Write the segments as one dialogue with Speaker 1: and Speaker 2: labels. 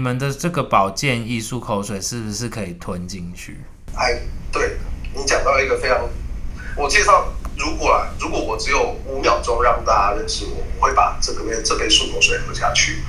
Speaker 1: 你们的这个保健艺术口水是不是可以吞进去？
Speaker 2: 哎，对你讲到一个非常，我介绍，如果啊，如果我只有五秒钟让大家认识我，我会把这个杯这杯漱口水喝下去。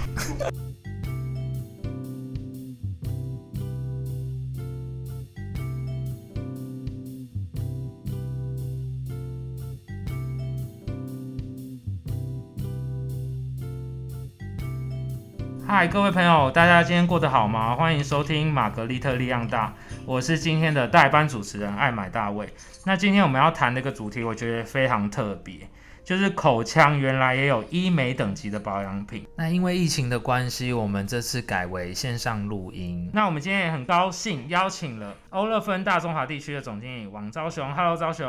Speaker 1: 嗨，各位朋友，大家今天过得好吗？欢迎收听玛格丽特力量大，我是今天的代班主持人艾买大卫。那今天我们要谈的一个主题，我觉得非常特别，就是口腔原来也有医美等级的保养品。那因为疫情的关系，我们这次改为线上录音。那我们今天也很高兴邀请了欧乐芬大中华地区的总经理王昭雄。Hello，昭雄。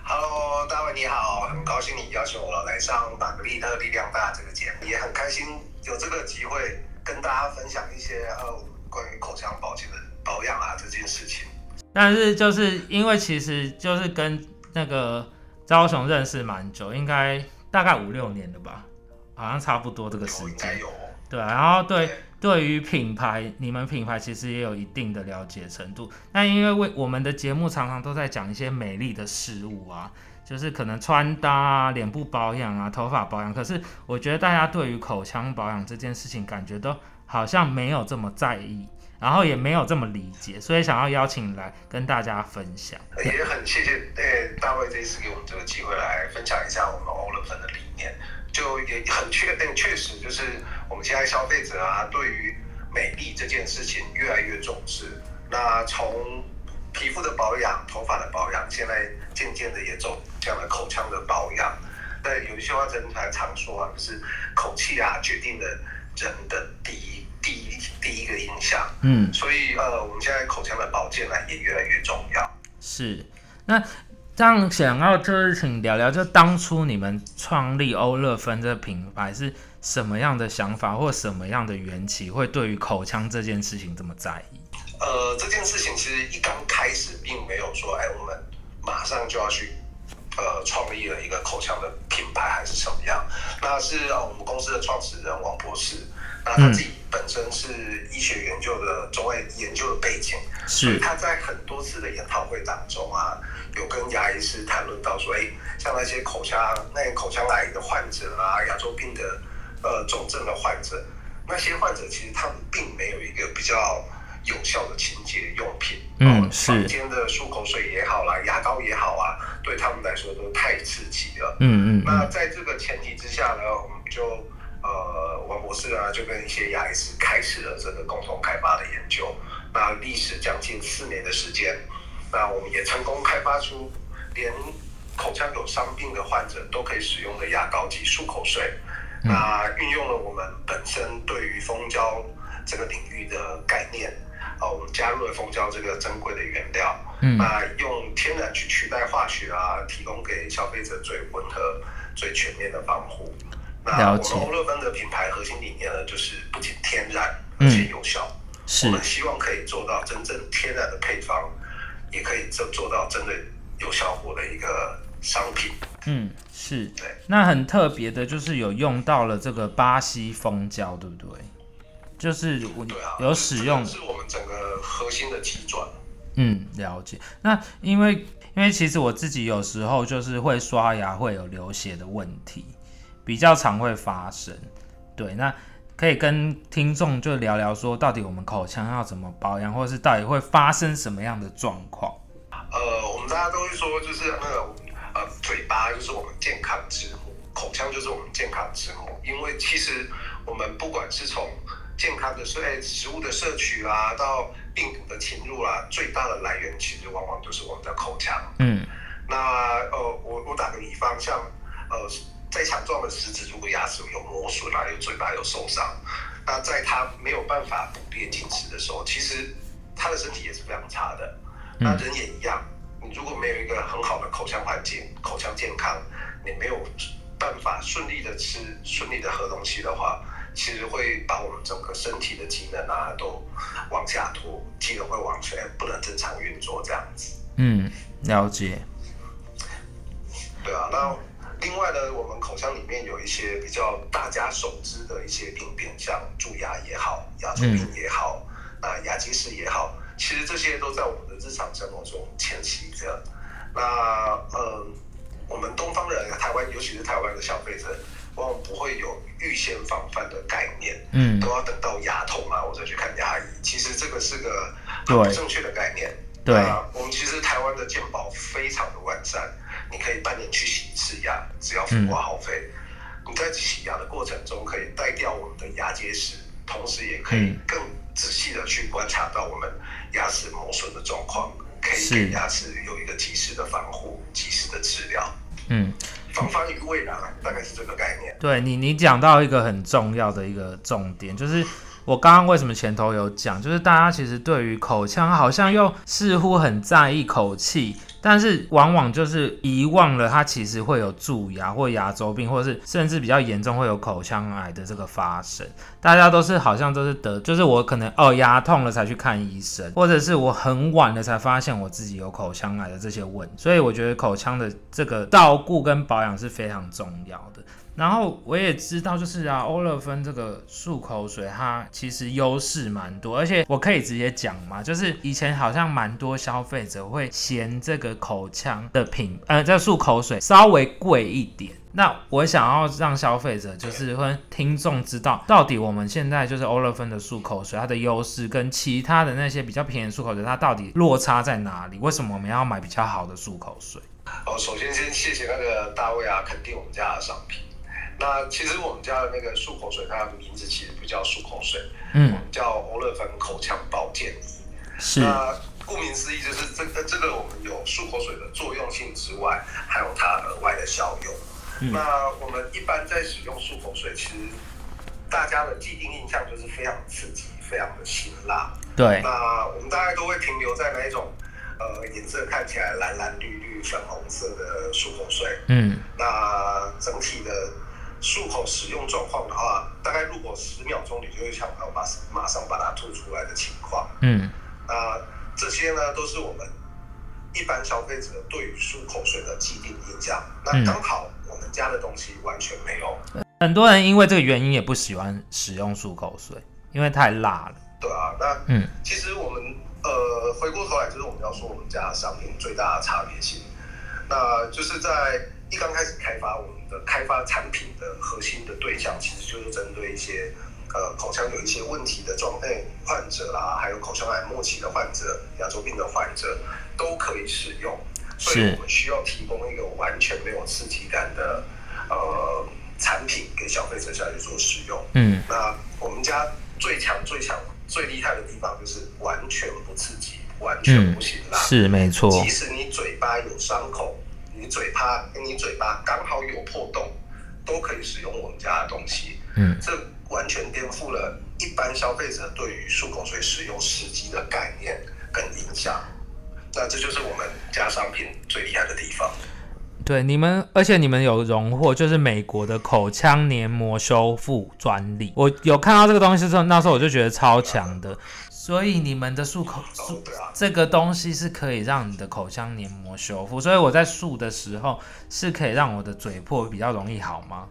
Speaker 2: Hello，大卫你好，很高兴你邀请我来上玛格丽特力量大这个节目，也很开心有这个机会跟大家分享一些呃关于口腔保健的保养啊这件事情。
Speaker 1: 但是就是因为其实就是跟那个招雄认识蛮久，应该大概五六年了吧，好像差不多这个时间。对啊，然后对对于品牌，你们品牌其实也有一定的了解程度。那因为为我们的节目常常都在讲一些美丽的事物啊，就是可能穿搭啊、脸部保养啊、头发保养。可是我觉得大家对于口腔保养这件事情，感觉都好像没有这么在意，然后也没有这么理解，所以想要邀请来跟大家分享。
Speaker 2: 也很谢谢呃大卫这一次给我们这个机会来分享一下我们欧乐芬的理念，就也很确定确实就是我们现在消费者啊对于美丽这件事情越来越重视。那从皮肤的保养、头发的保养，现在渐渐的也走向了口腔的保养。但有一些话人还常说啊，就是口气啊决定了人的第一第一第一个印象。
Speaker 1: 嗯，
Speaker 2: 所以呃，我们现在口腔的保健呢也越来越重要。
Speaker 1: 是。那这样想要就是请聊聊，就当初你们创立欧乐芬这个品牌是什么样的想法，或什么样的缘起，会对于口腔这件事情这么在意？
Speaker 2: 呃，这件事情其实一刚开始并没有说，哎，我们马上就要去呃创立了一个口腔的品牌还是什么样。那是呃我们公司的创始人王博士，那他自己本身是医学研究的中外研究的背景，所以
Speaker 1: 是，
Speaker 2: 他在很多次的研讨会当中啊，有跟牙医师谈论到说，哎，像那些口腔那些口腔癌的患者啊，牙周病的呃重症的患者，那些患者其实他们并没有一个比较有效的清洁用品，哦
Speaker 1: 嗯是
Speaker 2: 坊间的漱口水也好啦，牙膏也好啊，对他们来说都太刺激了。
Speaker 1: 嗯嗯嗯，
Speaker 2: 那在这个前提之下呢，我们就呃，王博士啊，就跟一些牙医师开始了这个共同开发的研究。那历时将近四年的时间，那我们也成功开发出连口腔有伤病的患者都可以使用的牙膏及漱口水。
Speaker 1: 嗯
Speaker 2: 那运用了我们本身对于蜂胶这个领域的概念，啊，我们加入了蜂胶这个珍贵的原料。
Speaker 1: 嗯
Speaker 2: 那用天然去取代化学啊，提供给消费者最温和、最全面的防护。那我们欧乐芬的品牌核心理念呢，就是不仅天然，
Speaker 1: 嗯
Speaker 2: 而且有效。
Speaker 1: 是
Speaker 2: 我们希望可以做到真正天然的配方，也可以做做到真的有效果的一个商品。
Speaker 1: 嗯是
Speaker 2: 对。
Speaker 1: 那很特别的就是有用到了这个巴西蜂胶，对不对？就是我有使用
Speaker 2: 这个是我们整个核心的急转。
Speaker 1: 嗯，了解。那因为因为其实我自己有时候就是会刷牙会有流血的问题，比较常会发生。对，那可以跟听众就聊聊说，到底我们口腔要怎么保养，或者是到底会发生什么样的状况？
Speaker 2: 呃，我们大家都会说，就是那个呃，嘴巴就是我们健康之母，口腔就是我们健康之母。因为其实我们不管是从健康的摄哎食物的摄取啊，到病毒的侵入啊，最大的来源其实往往就是我们的口腔。
Speaker 1: 嗯
Speaker 2: 那呃，我我打个比方，像呃，在强壮的狮子，如果牙齿有磨损啊，有嘴巴有受伤，那在它没有办法捕猎进食的时候，其实它的身体也是非常差的。那人也一样，你如果没有一个很好的口腔环境、口腔健康，你没有办法顺利的吃、顺利的喝东西的话，其实会把我们整个身体的机能啊都往下拖，机能会往前，不能正常运作这样子。
Speaker 1: 嗯，了解。
Speaker 2: 对啊，那另外外呢，我们口腔里面有一些比较大家熟知的一些病变，像蛀牙也好，牙周病也好，啊，牙结石也好，其实这些都在我们的日常生活中迁徙着。那呃，我们东方人，台湾尤其是台湾的消费者，往往不会有预先防范的概念，
Speaker 1: 嗯
Speaker 2: 都要等到牙痛啊，我再去看牙医。其实这个是个很不正确的概念。
Speaker 1: 对
Speaker 2: 啊我们其实台湾的健保非常的完善，你可以半年去洗一次牙，只要付挂号费。你在洗牙的过程中，可以带掉我们的牙结石，同时也可以
Speaker 1: 嗯
Speaker 2: 更仔细的去观察到我们牙齿磨损的状况，可以
Speaker 1: 是
Speaker 2: 给牙齿有一个及时的防护、及时的治疗。
Speaker 1: 嗯，
Speaker 2: 防范于未然，大概是这个概念。
Speaker 1: 对你，你讲到一个很重要的一个重点，就是我刚刚为什么前头有讲，就是大家其实对于口腔好像又似乎很在意口气，但是往往就是遗忘了它其实会有蛀牙或牙周病，或者是甚至比较严重会有口腔癌的这个发生。大家都是好像都是得，就是我可能哦牙痛了才去看医生，或者是我很晚了才发现我自己有口腔癌的这些问。所以我觉得口腔的这个照顾跟保养是非常重要的。然后我也知道，就是啊，欧乐芬这个漱口水，它其实优势蛮多，而且我可以直接讲嘛，就是以前好像蛮多消费者会嫌这个口腔的品，呃，这漱口水稍微贵一点。那我想要让消费者就是跟听众知道，到底我们现在就是欧乐芬的漱口水，它的优势跟其他的那些比较便宜的漱口水，它到底落差在哪里？为什么我们要买比较好的漱口水？
Speaker 2: 哦，首先先谢谢那个大卫啊，肯定我们家的商品。那其实我们家的那个漱口水，它的名字其实不叫漱口水，我
Speaker 1: 嗯，
Speaker 2: 们叫欧乐芬口腔保健仪。
Speaker 1: 是，
Speaker 2: 那顾名思义，就是这个这个我们有漱口水的作用性之外，还有它额外的效用。
Speaker 1: 嗯
Speaker 2: 那我们一般在使用漱口水，其实大家的既定印象就是非常刺激、非常的辛辣。
Speaker 1: 对，
Speaker 2: 那我们大概都会停留在那一种呃颜色看起来蓝蓝绿绿、粉红色的漱口水。
Speaker 1: 嗯，
Speaker 2: 那整体的漱口使用状况的话，大概如果十秒钟，你就会想到马马上把它吐出来的情况。
Speaker 1: 嗯，
Speaker 2: 那这些呢，都是我们一般消费者对于漱口水的既定印象。那
Speaker 1: 嗯
Speaker 2: 刚好我们家的东西完全没有，
Speaker 1: 很多人因为这个原因也不喜欢使用漱口水，因为太辣了。
Speaker 2: 对啊。那
Speaker 1: 嗯
Speaker 2: 其实我们呃回过头来，就是我们要说我们家的商品最大的差别性，那就是在一刚开始开发我们的开发产品的核心的对象，其实就是针对一些呃口腔有一些问题的状态患者啦，还有口腔癌末期的患者、牙周病的患者都可以使用。所以我们需要提供一个完全没有刺激感的呃产品给消费者下去做使用。
Speaker 1: 嗯，
Speaker 2: 那我们家最强、最强、最厉害的地方就是完全不刺激，完全不辛辣。
Speaker 1: 是没错。
Speaker 2: 即使你嘴巴有伤口，你嘴巴你嘴巴刚好有破洞，都可以使用我们家的东西。
Speaker 1: 嗯，
Speaker 2: 这完全颠覆了一般消费者对于漱口水使用时机的概念跟影响。那这就是我们家商品最厉害的地方。
Speaker 1: 对你们，而且你们有荣获，就是美国的口腔黏膜修复专利。我有看到这个东西之后，那时候我就觉得超强的。所以你们的漱口
Speaker 2: 哦
Speaker 1: 漱，这个东西是可以让你的口腔黏膜修复，所以我在漱的时候是可以让我的嘴破比较容易好吗？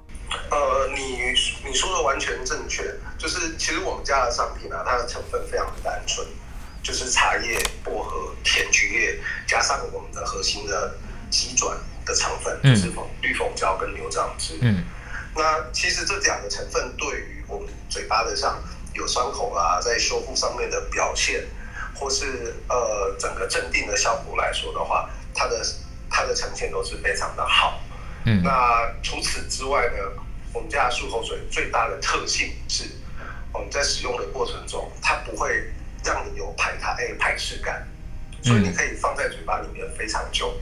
Speaker 2: 呃，你你说的完全正确，就是其实我们家的商品啊，它的成分非常的单纯，就是茶叶、薄荷、甜菊叶，加上我们的核心的鸡转的成分，
Speaker 1: 嗯
Speaker 2: 就是绿蜂胶跟牛樟芝。
Speaker 1: 嗯
Speaker 2: 那其实这两个成分对于我们嘴巴的上有伤口啊，在修复上面的表现，或是呃整个镇定的效果来说的话，它的它的呈现都是非常的好。
Speaker 1: 嗯
Speaker 2: 那除此之外呢，我们家的漱口水最大的特性是，我们在使用的过程中，它不会让你有排它哎排斥感，所以你可以放在嘴巴里面非常久，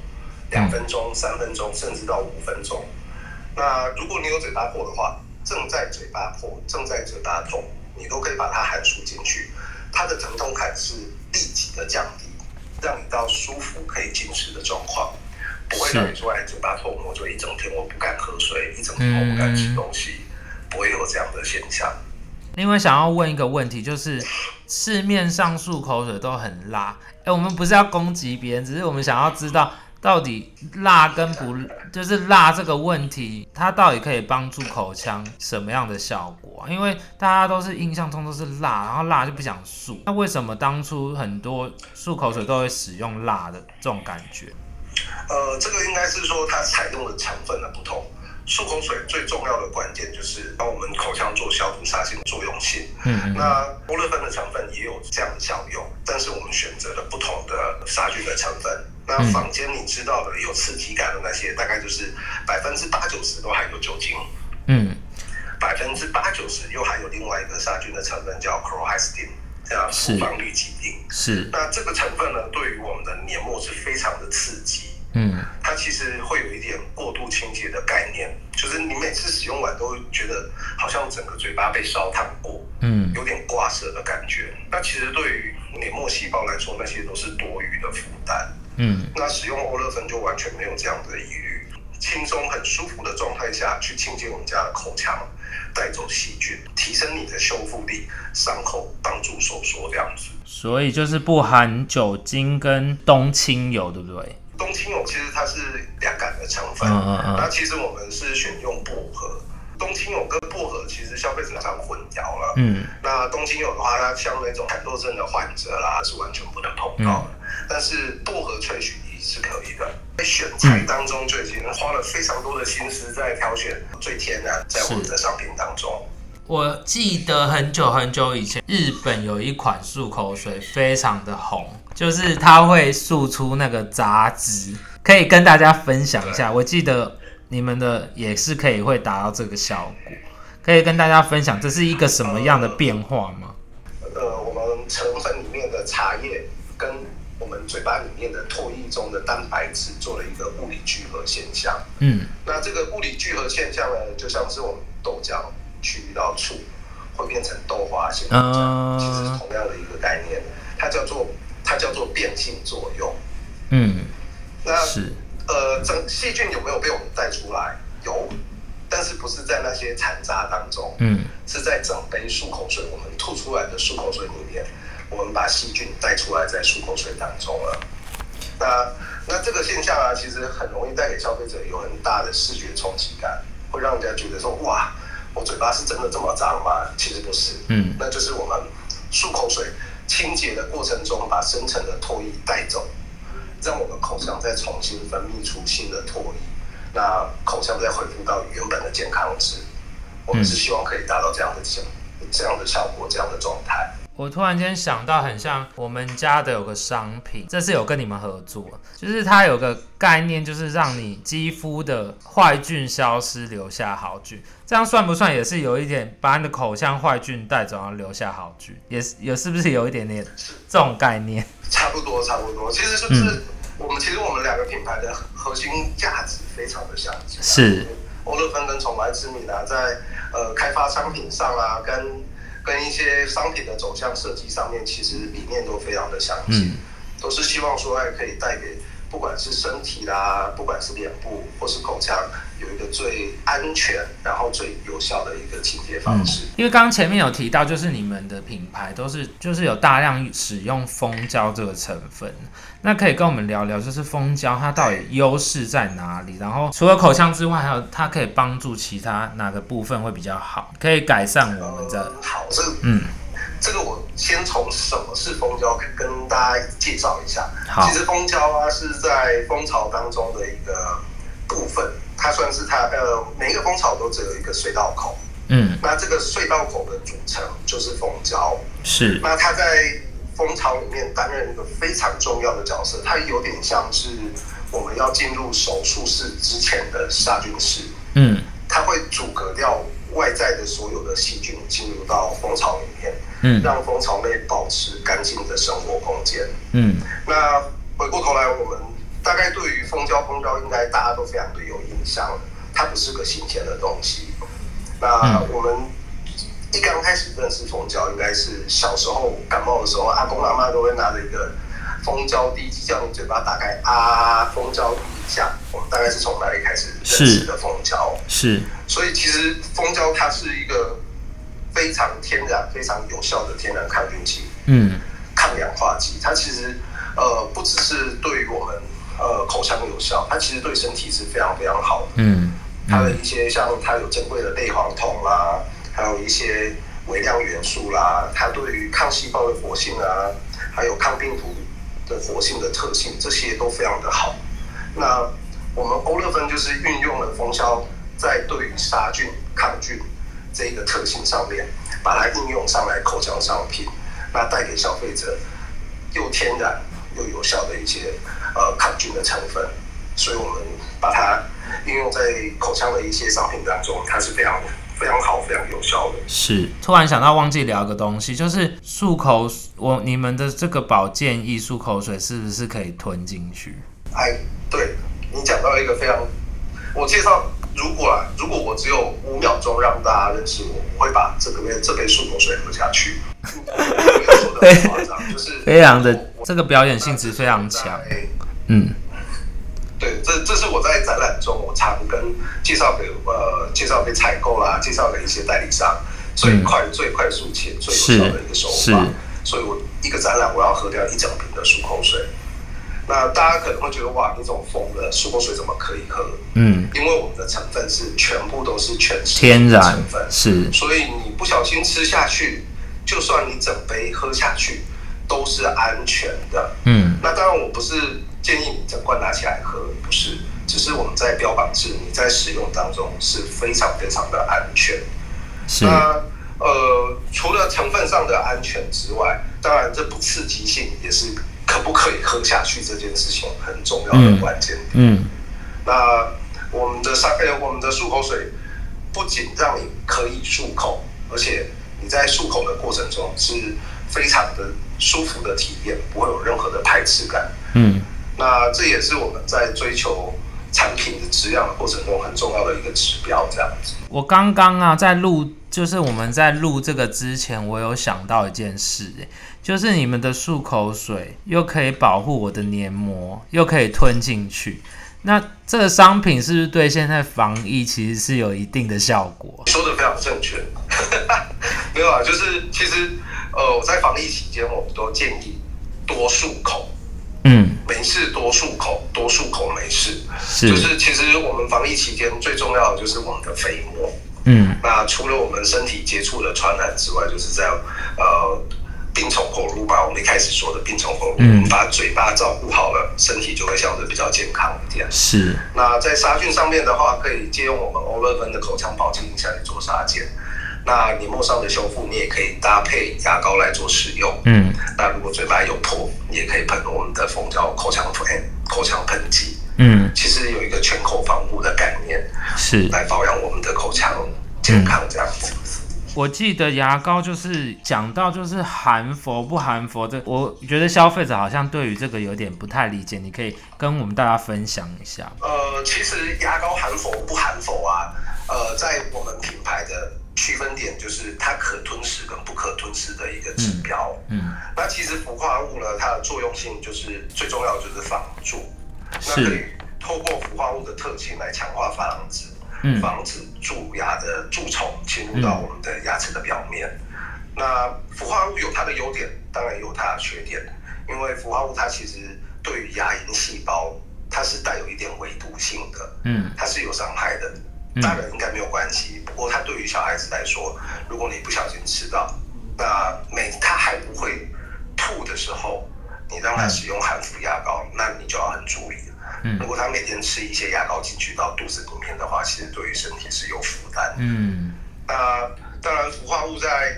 Speaker 2: 两分钟、三分钟，甚至到五分钟。那如果你有嘴巴破的话，正在嘴巴破、正在嘴巴痛，你都可以把它含漱进去，它的疼痛感是立即的降低，让你到舒服可以进食的状况，不会让你说哎嘴巴痛，我就一整天我不敢喝水，一整天我不敢吃东西，不会有这样的现象。
Speaker 1: 另外想要问一个问题，就是市面上漱口水都很辣，哎、我们不是要攻击别人，只是我们想要知道到底辣跟不就是辣这个问题，它到底可以帮助口腔什么样的效果？因为大家都是印象中都是辣，然后辣就不想漱。那为什么当初很多漱口水都会使用辣的这种感觉？
Speaker 2: 呃，这个应该是说它采用的成分的不同。漱口水最重要的关键就是帮我们口腔做消毒杀菌的作用性。
Speaker 1: 嗯
Speaker 2: 那欧乐芬的成分也有这样的效用，但是我们选择了不同的杀菌的成分。那
Speaker 1: 嗯
Speaker 2: 坊间你知道的有刺激感的那些，大概就是百分之八九十都含有酒精，
Speaker 1: 嗯
Speaker 2: 百分之八九十又含有另外一个杀菌的成分叫 chlorhexidine，这样
Speaker 1: 是
Speaker 2: 复方氯己定。
Speaker 1: 是
Speaker 2: 那这个成分呢，对于我们的整个嘴巴被烧烫过，
Speaker 1: 嗯
Speaker 2: 有点挂舌的感觉。那其实对于黏膜细胞来说，那些都是多余的负担。
Speaker 1: 嗯
Speaker 2: 那使用欧乐芬就完全没有这样的疑虑，轻松很舒服的状态下去清洁我们家的口腔，带走细菌，提升你的修复力，伤口帮助收缩这样子。
Speaker 1: 所以就是不含酒精跟冬青油，对不对？
Speaker 2: 冬青油其实它是凉感的成分，
Speaker 1: 嗯嗯嗯
Speaker 2: 那其实我们是选用薄荷。冬青油跟薄荷其实消费者常混淆了。
Speaker 1: 嗯
Speaker 2: 那冬青油的话，它像那种蚕豆症的患者啦，是完全不能碰到的。
Speaker 1: 嗯
Speaker 2: 但是薄荷萃取仪是可以的。在选材当中就已经花了非常多的心思在挑选最天然在我们的商品当中。
Speaker 1: 我记得很久很久以前，日本有一款漱口水非常的红，就是它会漱出那个杂质，可以跟大家分享一下。我记得你们的也是可以会达到这个效果，可以跟大家分享这是一个什么样的变化吗？
Speaker 2: 呃，我们成分里面的茶叶跟我们嘴巴里面的唾液中的蛋白质做了一个物理聚合现象。
Speaker 1: 嗯
Speaker 2: 那这个物理聚合现象呢，就像是我们豆浆去遇到醋会变成豆花现象，
Speaker 1: 嗯
Speaker 2: 其实是同样的一个概念，它叫做它叫做变性作用。
Speaker 1: 嗯，
Speaker 2: 那
Speaker 1: 是
Speaker 2: 呃，整细菌有没有被我们带出来？有，但是不是在那些残渣当中，
Speaker 1: 嗯
Speaker 2: 是在整杯漱口水我们吐出来的漱口水里面，我们把细菌带出来在漱口水当中了。那那这个现象啊，其实很容易带给消费者有很大的视觉冲击感，会让人家觉得说哇，我嘴巴是真的这么脏吗？其实不是，
Speaker 1: 嗯
Speaker 2: 那就是我们漱口水清洁的过程中，把深层的唾液带走，让我们口腔再重新分泌出新的唾液，那口腔再恢复到原本的健康值。我们是希望可以达到这样的效这样的效果，这样的状态。
Speaker 1: 我突然间想到，很像我们家的有个商品，这是有跟你们合作，就是它有个概念，就是让你肌肤的坏菌消失，留下好菌。这样算不算也是有一点把你的口腔坏菌带走，然后留下好菌？也是有是不是有一点点这种概念？
Speaker 2: 差不多，差不多。其实就是、
Speaker 1: 嗯
Speaker 2: 我们其实我们两个品牌的核心价值非常的相近啊。
Speaker 1: 是
Speaker 2: 欧乐芬跟宠爱之米啊，在呃开发商品上啊，跟跟一些商品的走向设计上面，其实理念都非常的相近，
Speaker 1: 嗯
Speaker 2: 都是希望说哎可以带给不管是身体啦，不管是脸部或是口腔，有一个最安全然后最有效的一个清洁方式。
Speaker 1: 因为刚刚前面有提到，就是你们的品牌都是就是有大量使用蜂胶这个成分，那可以跟我们聊聊，就是蜂胶它到底优势在哪里？然后除了口腔之外，还有它可以帮助其他哪个部分会比较好，可以改善我们的
Speaker 2: 嗯好，这个
Speaker 1: 嗯
Speaker 2: 这个我先从什么是蜂胶跟大家介绍一下。其实蜂胶啊是在蜂巢当中的一个部分，它算是它呃每一个蜂巢都只有一个隧道口，
Speaker 1: 嗯
Speaker 2: 那这个隧道口的组成就是蜂胶。
Speaker 1: 是
Speaker 2: 那它在蜂巢里面担任一个非常重要的角色，它有点像是我们要进入手术室之前的杀菌室。
Speaker 1: 嗯
Speaker 2: 它会阻隔掉外在的所有的细菌进入到蜂巢里面，
Speaker 1: 嗯
Speaker 2: 让蜂巢内保持干净的生活空间。
Speaker 1: 嗯
Speaker 2: 那回过头来，我们大概对于蜂胶，蜂胶应该大家都非常的有印象，它不是个新鲜的东西。那
Speaker 1: 嗯
Speaker 2: 我们一刚开始认识蜂胶，应该是小时候感冒的时候，阿公阿妈都会拿着一个蜂胶滴剂，叫你嘴巴打开啊，蜂胶滴一下。我们大概是从哪里开始认识的蜂胶。
Speaker 1: 是
Speaker 2: 所以其实蜂胶它是一个非常天然、非常有效的天然抗菌剂、
Speaker 1: 嗯
Speaker 2: 抗氧化剂。它其实呃不只是对于我们呃口腔有效，它其实对身体是非常非常好的。
Speaker 1: 嗯，
Speaker 2: 它的一些像它有珍贵的类黄酮啦，还有一些微量元素啦，它对于抗细胞的活性啊，还有抗病毒的活性的特性，这些都非常的好。那我们欧乐芬就是运用了蜂胶在对于杀菌、抗菌这一个特性上面，把它应用上来口腔商品，那带给消费者又天然又有效的一些呃抗菌的成分，所以我们把它应用在口腔的一些商品当中，它是非常非常好、非常有效的。
Speaker 1: 是。突然想到忘记聊个东西，就是漱口，我你们的这个保健液漱口水是不是可以吞进去？
Speaker 2: 哎，对你讲到一个非常，我介绍，如果啊，如果我只有五秒钟让大家认识我，我会把这个杯这杯漱口水喝下去。
Speaker 1: 非常的这个表演性质非常强。
Speaker 2: 在
Speaker 1: 嗯
Speaker 2: 对，这这是我在展览中我常跟介绍给呃介绍给采购啦，介绍给一些代理商最快、最快速且最有效的一个手法。所以我一个展览我要喝掉一整瓶的漱口水。那大家可能会觉得哇，你怎么疯了？漱口水怎么可以喝？
Speaker 1: 嗯，
Speaker 2: 因为我们的成分是全部都是全
Speaker 1: 天然
Speaker 2: 成分，
Speaker 1: 是
Speaker 2: 所以你不小心吃下去，就算你整杯喝下去，都是安全的。
Speaker 1: 嗯
Speaker 2: 那当然，我不是建议你整罐拿起来喝，不是，只是我们在标榜是你在使用当中是非常非常的安全。
Speaker 1: 是
Speaker 2: 那呃，除了成分上的安全之外，当然这不刺激性也是可不可以喝下去这件事情很重要的关键。
Speaker 1: 嗯
Speaker 2: 那我们的三呃，我们的漱口水不仅让你可以漱口，而且你在漱口的过程中是非常的舒服的体验，不会有任何的排斥感。
Speaker 1: 嗯
Speaker 2: 那这也是我们在追求产品的质量的过程中很重要的一个指标，这样子。
Speaker 1: 我刚刚啊，在录，就是我们在录这个之前，我有想到一件事，欸就是你们的漱口水又可以保护我的黏膜，又可以吞进去。那这个商品是不是对现在防疫其实是有一定的效果？
Speaker 2: 说的非常正确，没有啊，就是其实呃，我在防疫期间，我们都建议多漱口，
Speaker 1: 嗯，
Speaker 2: 没事多漱口，多漱口没事。
Speaker 1: 是，
Speaker 2: 就是其实我们防疫期间最重要的就是我们的飞沫。
Speaker 1: 嗯
Speaker 2: 那除了我们身体接触的传染之外，就是在呃病从口入吧，我们一开始说的病从口入，
Speaker 1: 嗯
Speaker 2: 我们把嘴巴照顾好了，身体就会相对比较健康一点。
Speaker 1: 是，
Speaker 2: 那在杀菌上面的话，可以借用我们欧乐芬的口腔保健影下去做杀菌。那黏膜上的修复，你也可以搭配牙膏来做使用。
Speaker 1: 嗯
Speaker 2: 那如果嘴巴有破，你也可以喷我们的蜂胶口腔喷口腔喷剂。
Speaker 1: 嗯
Speaker 2: 其实有一个全口防护的概念，
Speaker 1: 是。
Speaker 2: 来保养我们的口腔健康这样子。
Speaker 1: 我记得牙膏就是讲到就是含氟不含氟这，我觉得消费者好像对于这个有点不太理解，你可以跟我们大家分享一下。
Speaker 2: 呃，其实牙膏含氟不含氟啊，呃，在我们品牌的区分点就是它可吞噬跟不可吞噬的一个指标。
Speaker 1: 嗯
Speaker 2: 那其实氟化物呢，它的作用性就是最重要的就是防蛀，那可以透过氟化物的特性来强化珐琅质，
Speaker 1: 嗯
Speaker 2: 防止蛀牙的蛀虫侵入到我们的牙齿的表面。那氟化物有它的优点，当然也有它的缺点，因为氟化物它其实对于牙龈细胞它是带有一点微毒性的，
Speaker 1: 嗯
Speaker 2: 它是有伤害的。
Speaker 1: 嗯
Speaker 2: 大人应该没有关系，不过它对于小孩子来说，如果你不小心吃到，那每他还不会吐的时候，你让他使用含氟牙膏，那你就要很注意了。
Speaker 1: 嗯
Speaker 2: 如果他每天吃一些牙膏进去到肚子里面的话，其实对于身体是有负担。
Speaker 1: 嗯
Speaker 2: 那当然，氟化物在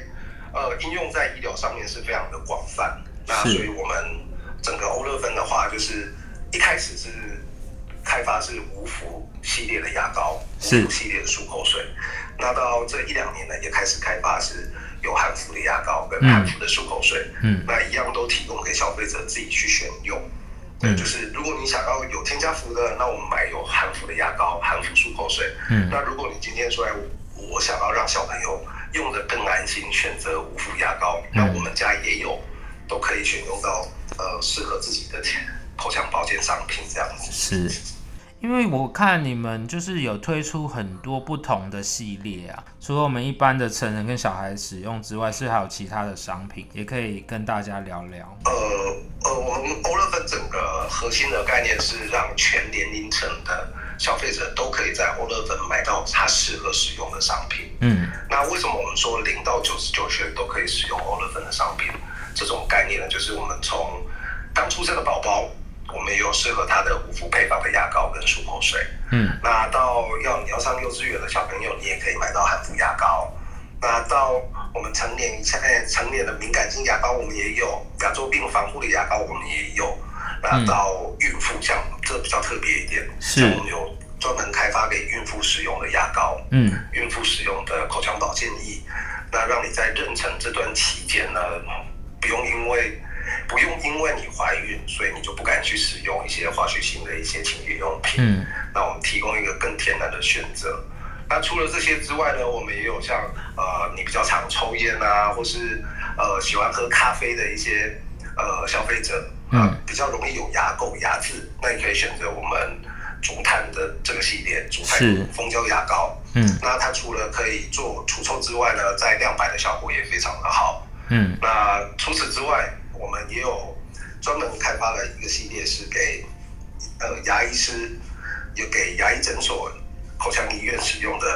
Speaker 2: 呃应用在医疗上面是非常的广泛。那所以我们整个欧乐芬的话，就是一开始是开发是无氟系列的牙膏，无氟系列的漱口水。那到这一两年呢，也开始开发是有含氟的牙膏跟含氟的漱口水。
Speaker 1: 嗯
Speaker 2: 那一样都提供给消费者自己去选用。对，
Speaker 1: 嗯
Speaker 2: 就是如果你想要有添加氟的，那我们买有含氟的牙膏、含氟漱口水。
Speaker 1: 嗯
Speaker 2: 那如果你今天说，哎，我想要让小朋友用的更安心，选择无氟牙膏，
Speaker 1: 嗯
Speaker 2: 那我们家也有，都可以选用到呃适合自己的口腔保健商品这样子。
Speaker 1: 是。因为我看你们就是有推出很多不同的系列啊，除了我们一般的成人跟小孩使用之外，是还有其他的商品，也可以跟大家聊聊。
Speaker 2: 呃，呃，我们欧乐芬整个核心的概念是让全年龄层的消费者都可以在欧乐芬买到他适合使用的商品。
Speaker 1: 嗯，
Speaker 2: 那为什么我们说零到九十九岁都可以使用欧乐芬的商品？这种概念呢，就是我们从刚出生的宝宝，我们也有适合他的五福配方的牙膏跟漱口水。
Speaker 1: 嗯，
Speaker 2: 那到要你要上幼稚园的小朋友，你也可以买到含氟牙膏。那到我们成年以下，哎，成年的敏感性牙膏我们也有，牙周病防护的牙膏我们也有。那到孕妇，像这比较特别一点，
Speaker 1: 是
Speaker 2: 像我们有专门开发给孕妇使用的牙膏，
Speaker 1: 嗯，
Speaker 2: 孕妇使用的口腔保健液，那让你在妊娠这段期间呢，不用因为不用因为你怀孕，所以你就不敢去使用一些化学性的一些清洁用品。
Speaker 1: 嗯，
Speaker 2: 那我们提供一个更天然的选择。那除了这些之外呢，我们也有像呃，你比较常抽烟啊，或是呃喜欢喝咖啡的一些呃消费者，
Speaker 1: 嗯，
Speaker 2: 比较容易有牙垢、牙渍，那你可以选择我们竹炭的这个系列，竹炭蜂胶牙膏。
Speaker 1: 嗯，
Speaker 2: 那它除了可以做除臭之外呢，在亮白的效果也非常的好。
Speaker 1: 嗯，
Speaker 2: 那除此之外，我们也有专门开发了一个系列，是给呃牙医师，有给牙医诊所、口腔医院使用的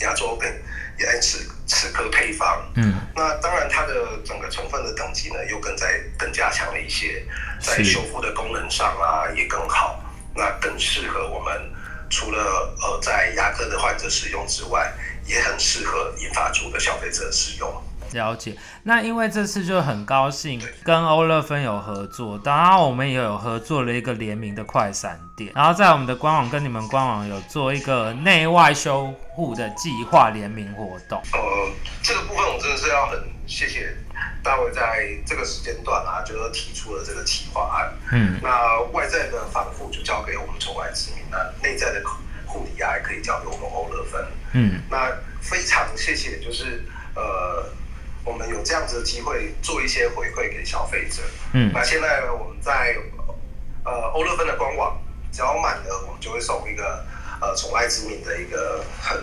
Speaker 2: 牙周病牙齿齿科配方。
Speaker 1: 嗯，
Speaker 2: 那当然，它的整个成分的等级呢，又更在更加强了一些，在修复的功能上啊，也更好。那更适合我们除了呃在牙科的患者使用之外，也很适合银发族的消费者使用。
Speaker 1: 了解。那因为这次就很高兴跟欧乐芬有合作，当然我们也有合作了一个联名的快闪店，然后在我们的官网跟你们官网有做一个内外修护的计划联名活动。
Speaker 2: 呃，这个部分我真的是要很谢谢大卫在这个时间段啊，就是提出了这个企划案。
Speaker 1: 嗯，
Speaker 2: 那外在的防护就交给我们宠爱之名，那内在的护理啊，也可以交给我们欧乐芬。
Speaker 1: 嗯，
Speaker 2: 那非常谢谢，就是呃，我们有这样子的机会做一些回馈给消费者。
Speaker 1: 嗯
Speaker 2: 那现在呢，我们在呃欧乐芬的官网，只要满额，我们就会送一个呃宠爱之名的一个很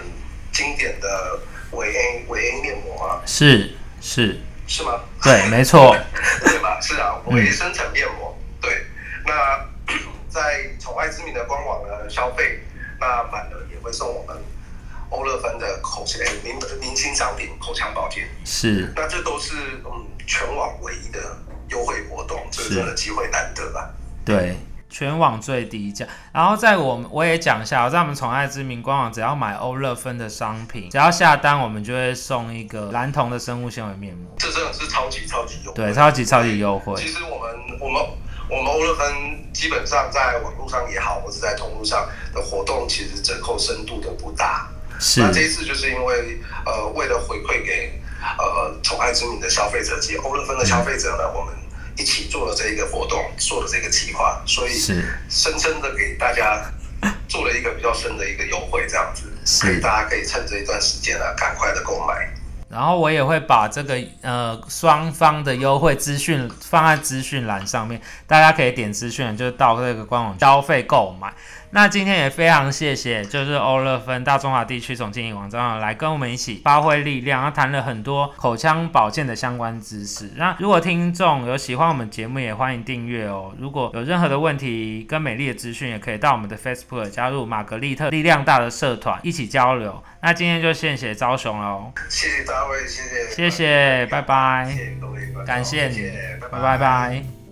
Speaker 2: 经典的维 A 维 A 面膜啊，
Speaker 1: 是是，
Speaker 2: 是吗？
Speaker 1: 对，没错。
Speaker 2: 对吧？是啊，维生成面膜。对，那在宠爱之名的官网呢，消费那满额也会送我们欧乐芬的口腔诶明明星商品口腔保健。
Speaker 1: 是，
Speaker 2: 那这都是嗯全网唯一的优惠活动，这真的机会难得吧？
Speaker 1: 对，全网最低价。然后在我们我也讲一下，在我们宠爱之名官网，只要买欧乐芬的商品，只要下单，我们就会送一个蓝铜的生物纤维面膜。
Speaker 2: 这真的是超级超级优惠。
Speaker 1: 对，超级超级优惠。
Speaker 2: 其实我们我们我们欧乐芬基本上在网络上也好，或者在通路上的活动，其实折扣深度都不大。
Speaker 1: 是
Speaker 2: 那这一次就是因为呃，为了回馈给呃宠爱之名的消费者及欧乐芬的消费者呢，我们一起做了这一个活动，做了这个计划，所以
Speaker 1: 是
Speaker 2: 深深的给大家做了一个比较深的一个优惠，这样子，
Speaker 1: 是
Speaker 2: 可以大家可以趁这一段时间啊，赶快的购买。
Speaker 1: 然后我也会把这个呃双方的优惠资讯放在资讯栏上面，大家可以点资讯，就是到这个官网消费购买。那今天也非常谢谢，就是欧乐芬大中华地区总经理王章来跟我们一起发挥力量，他谈了很多口腔保健的相关知识。那如果听众有喜欢我们节目，也欢迎订阅哦。如果有任何的问题跟美丽的资讯，也可以到我们的 Facebook 加入玛格丽特力量大的社团一起交流。那今天就谢谢招雄喽，
Speaker 2: 谢谢大卫，谢谢，
Speaker 1: 谢谢，拜拜
Speaker 2: 谢。谢各位，
Speaker 1: 感谢你拜拜拜。